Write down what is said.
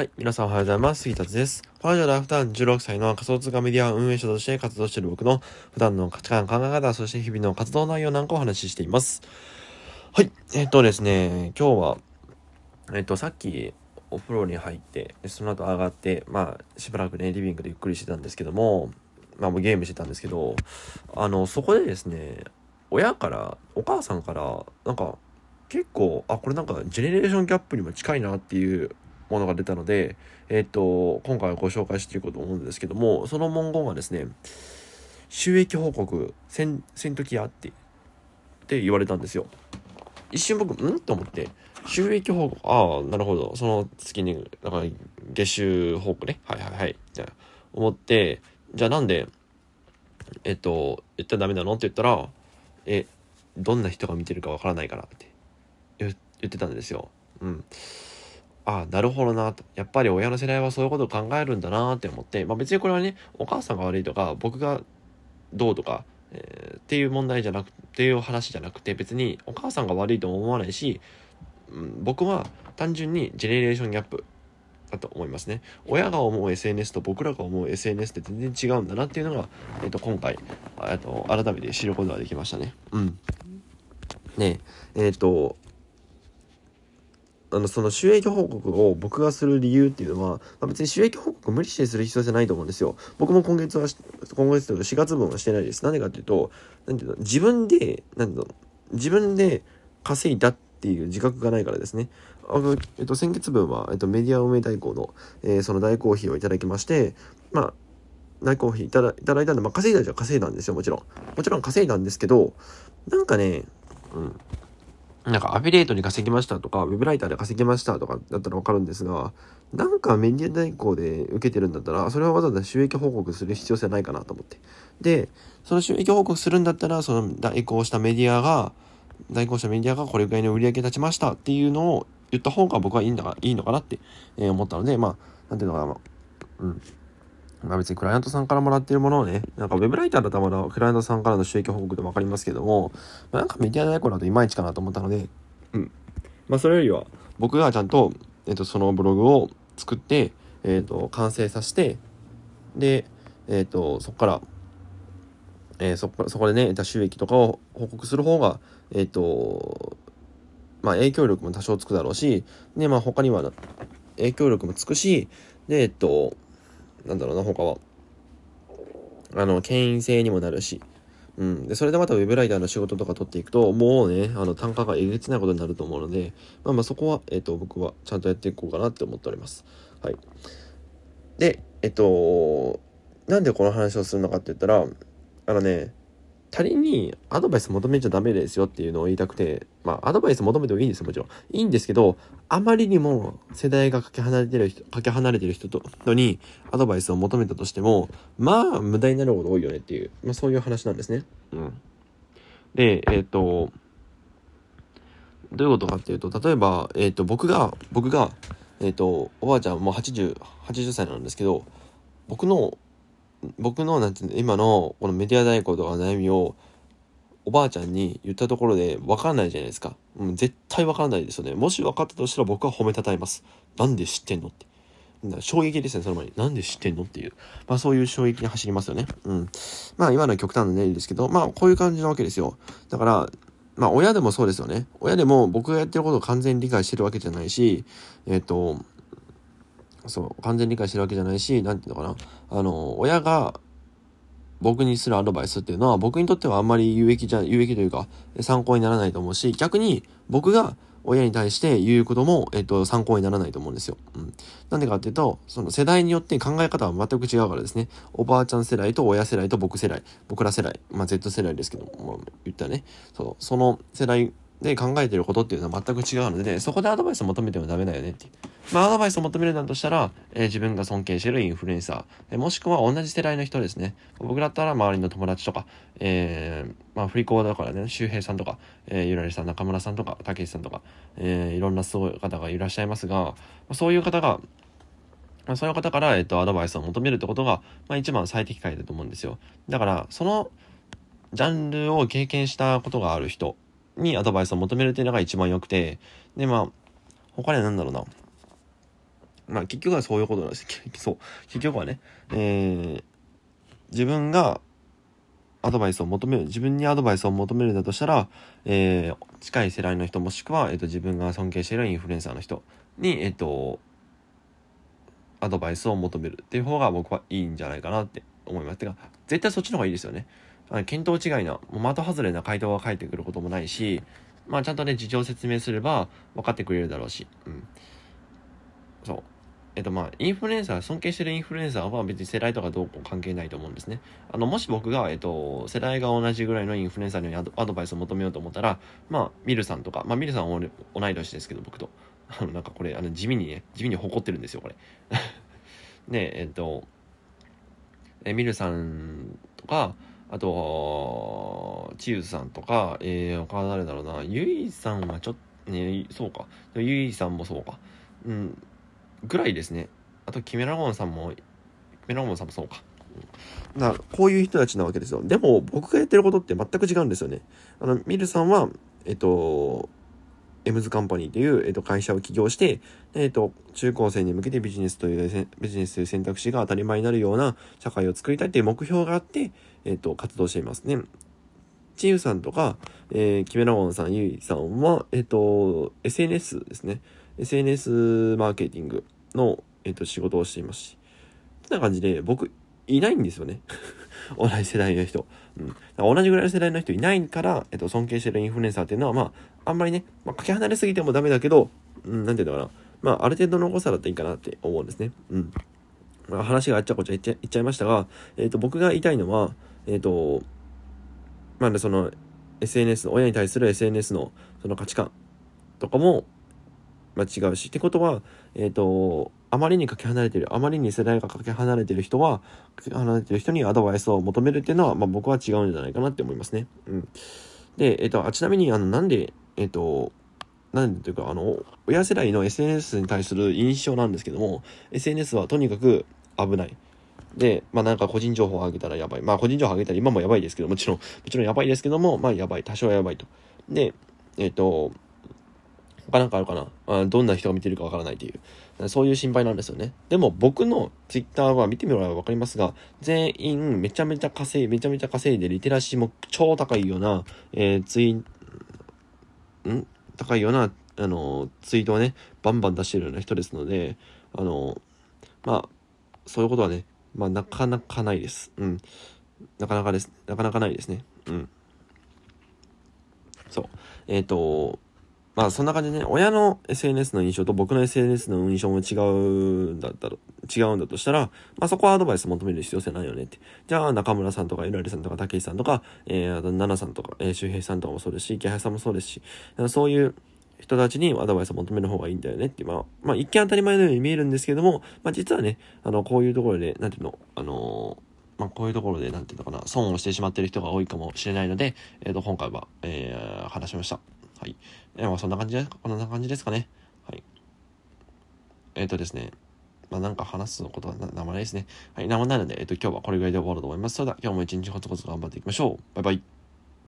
はい。皆さんおはようございます。杉達です。このラジオは普段16歳の仮想通貨メディア運営者として活動している僕の普段の価値観、考え方、そして日々の活動内容なんかをお話ししています。はい。えっ、とですね、今日は、えっ、と、さっきお風呂に入って、その後上がって、まあ、しばらくね、リビングでゆっくりしてたんですけども、まあ、もうゲームしてたんですけど、あの、そこでですね、親から、お母さんから、なんか、結構、あ、これなんか、ジェネレーションギャップにも近いなっていうものが出たので、えっ、と、今回はご紹介していこうと思うんですけども、その文言がですね、収益報告せん、せんときやって、って言われたんですよ。一瞬僕、ん？と思って、収益報告、ああ、なるほど。その月に、だか月収報告ね。はいはいはい。じゃ思って、じゃあなんで、えっと、言ったらダメなの？って言ったら、え、どんな人が見てるかわからないからって言ってたんですよ。うん。あなるほどなと。やっぱり親の世代はそういうことを考えるんだなって思って、まあ別にこれはね、お母さんが悪いとか、僕がどうとか、えー、っていう問題じゃなくっていう話じゃなくて、別にお母さんが悪いとも思わないし、うん、僕は単純にジェネレーションギャップだと思いますね。親が思う SNS と僕らが思う SNS って全然違うんだなっていうのが、えっ、と、今回、えっ、と、改めて知ることができましたね。うん。ねえ、っ、と、あの、その収益報告を僕がする理由っていうのは、まあ、別に収益報告無理してする必要じゃないと思うんですよ。僕も今月は、今月というか4月分はしてないです。なんでかっていうと、なんていうの、自分で、なんていうの、自分で稼いだっていう自覚がないからですね。あの、えっと、先月分は、えっと、メディア運営代行の、えー、その代行費をいただきまして、まあ、代行費いただいただいたんで、まあ、稼いだじゃ稼いだんですよ、もちろん。もちろん稼いだんですけど、なんかね、うん。なんかアフィリエイトに稼ぎましたとか、ウェブライターで稼ぎましたとかだったらわかるんですが、なんかメディア代行で受けてるんだったら、それはわざわざ収益報告する必要性ないかなと思って。で、その収益報告するんだったら、その代行したメディアが、代行したメディアがこれぐらいの売り上げ立ちましたっていうのを言った方が僕はいいんだが、いいのかなって思ったので、まあ、なんていうのかな、まあ、うん。まあ別にクライアントさんからもらってるものをね、なんかウェブライターだったらまだクライアントさんからの収益報告でもわかりますけども、まあ、なんかメディア代行だといまいちかなと思ったので、うん。まあそれよりは、僕がちゃんと、えっ、と、そのブログを作って、えっ、と、完成させて、で、えっ、と、そこから、えー、そこそこでね、得た収益とかを報告する方が、えっ、と、まあ影響力も多少つくだろうし、で、まあ他には影響力もつくし、で、えっと、なんだろうな、他は。あの、牽引性にもなるし。うん。で、それでまたウェブライターの仕事とか取っていくと、もうね、あの、単価がえげつないことになると思うので、まあまあそこは、えっと、僕はちゃんとやっていこうかなって思っております。はい。で、えっと、なんでこの話をするのかって言ったら、あのね、他人にアドバイス求めちゃダメですよっていうのを言いたくて、まあ、アドバイス求めてもいいんですよ、もちろん。いいんですけど、あまりにも世代がかけ離れてる人、かけ離れてる人と、にアドバイスを求めたとしても、まあ、無駄になること多いよねっていう、まあ、そういう話なんですね。うん。で、えっ、ー、と、どういうことかっていうと、例えば、えっ、ー、と、僕が、僕が、えっ、ー、と、おばあちゃんもう80、80歳なんですけど、僕の僕の、なんていうの、今のこのメディア代行とか悩みを、おばあちゃんに言ったところで分かんないじゃないですか。うん、絶対分からないですよね。もし分かったとしたら僕は褒めたたえます。なんで知ってんのって。衝撃ですね、その前に。なんで知ってんのっていう。まあそういう衝撃に走りますよね。うん。まあ今のは極端な例ですけど、まあこういう感じなわけですよ。だから、まあ親でもそうですよね。親でも僕がやってることを完全に理解してるわけじゃないし、えっ、ー、と、そう、完全理解してるわけじゃないし、なんていうのかな。あの、親が僕にするアドバイスっていうのは僕にとってはあんまり有益じゃ、有益というか参考にならないと思うし、逆に僕が親に対して言うことも、えっと、参考にならないと思うんですよ。うん。なんでかっていうと、その世代によって考え方は全く違うからですね。おばあちゃん世代と親世代と僕世代、僕ら世代、まあ Z 世代ですけども、言ったね、そう、その世代で考えてることっていうのは全く違うので、そこでアドバイスを求めてもダメだよねっていう。まあ、アドバイスを求めるんだとしたら、えー、自分が尊敬してるインフルエンサー、え、もしくは同じ世代の人ですね。僕だったら周りの友達とか、えー、まあ、振り子だからね、周平さんとか、えー、ゆらりさん、中村さんとか、たけしさんとか、えー、いろんなすごい方がいらっしゃいますが、そういう方が、そういう方から、えっ、と、アドバイスを求めるってことが、まあ、一番最適解だと思うんですよ。だから、その、ジャンルを経験したことがある人にアドバイスを求めるっていうのが一番良くて、で、まあ、他には何だろうな。まあ結局はそういうことなんです。そう。結局はね、えー、自分がアドバイスを求める、自分にアドバイスを求めるんだとしたら、えー、近い世代の人もしくは、えっ、ー、と、自分が尊敬しているインフルエンサーの人に、えっ、ー、と、アドバイスを求めるっていう方が僕はいいんじゃないかなって思います。てか、絶対そっちの方がいいですよね。見当違いな、もう的外れな回答が返ってくることもないし、まあちゃんとね、事情を説明すれば分かってくれるだろうし、うん。そう。えっとまあ、インフルエンサー、尊敬してるインフルエンサーは別に世代とかどうこう関係ないと思うんですね。あの、もし僕が、えっと、世代が同じぐらいのインフルエンサーにアドバイスを求めようと思ったら、まあ、ミルさんとか、まあ、ミルさんは同い年ですけど、僕と。あの、なんかこれ、あの、地味にね、地味に誇ってるんですよ、これ。で、えっと、え、ミルさんとか、あと、チーズさんとか、えー、他誰だろうな、ゆいさんはちょっと、ね、そうか。ゆいさんもそうか。うん、ぐらいですね。あと、キメラゴンさんも、キメラゴンさんもそうか。なこういう人たちなわけですよ。でも、僕がやってることって全く違うんですよね。あの、ミルさんは、えっと、エムズカンパニーという、えっと、会社を起業して、えっと、中高生に向けてビジネスという、ビジネスという選択肢が当たり前になるような社会を作りたいという目標があって、えっと、活動していますね。チーユさんとか、えー、キメラゴンさん、ユイさんは、えっと、SNS ですね。SNS マーケティングの、えっと、仕事をしていますし。そんな感じで、僕、いないんですよね。同じ世代の人。うん。同じぐらいの世代の人いないから、えっと、尊敬してるインフルエンサーっていうのは、まあ、あんまりね、まあ、かけ離れすぎてもダメだけど、うん、なんていうのかな。まあ、ある程度の誤差だったらいいかなって思うんですね。うん。まあ、話があっちゃこっちゃ言っちゃ言っちゃいましたが、えっと、僕が言いたいのは、えっと、まあ、その、SNS、親に対する SNS のその価値観とかも、まあ、違うし。ってことは、えっ、と、あまりにかけ離れてる、あまりに世代がかけ離れてる人は、かけ離れてる人にアドバイスを求めるっていうのは、まあ、僕は違うんじゃないかなって思いますね。うん。で、えっ、と、あちなみに、あの、なんで、えっ、と、なんでというか、あの、親世代の SNS に対する印象なんですけども、SNS はとにかく危ない。で、まあなんか個人情報を上げたらやばい。まあ個人情報を上げたら今もやばいですけど、もちろん、もちろんやばいですけども、まあやばい。多少はやばいと。で、えっ、と、他なんかあるかな？あどんな人が見てるかわからないという。そういう心配なんですよね。でも僕のツイッターは見てみればわかりますが、全員めちゃめちゃ稼い、めちゃめちゃ稼いでリテラシーも超高いような、えー、ツイ、ん？高いような、あの、ツイートをね、バンバン出してるような人ですので、あの、まあ、そういうことはね、まあ、なかなかないです。うん。なかなかです。なかなかないですね。うん。そう。えっ、ー、と、まあそんな感じでね、親の SNS の印象と僕の SNS の印象も違うんだったら、違うんだとしたら、まあそこはアドバイス求める必要性ないよねって。じゃあ中村さんとか、ゆらりさんとか、たけしさんとか、えー、あと、奈々さんとか、えー、周平さんとかもそうですし、池原さんもそうですし、そういう人たちにアドバイスを求める方がいいんだよねって、まあ、まあ一見当たり前のように見えるんですけども、まあ実はね、あの、こういうところで、なんていうの、あのーまあ、こういうところで、なんていうのかな、損をしてしまっている人が多いかもしれないので、えっ、ー、と、今回は、えー、話しました。はい。まあ、そんな感じで、こんな感じですかね。はい。えっ、ー、とですね。まあ、なんか話すことはなまないですね。はい。名前ないので、えっ、ー、と、今日はこれぐらいで終わろうと思います。それでは、今日も一日コツコツ頑張っていきましょう。バイバイ。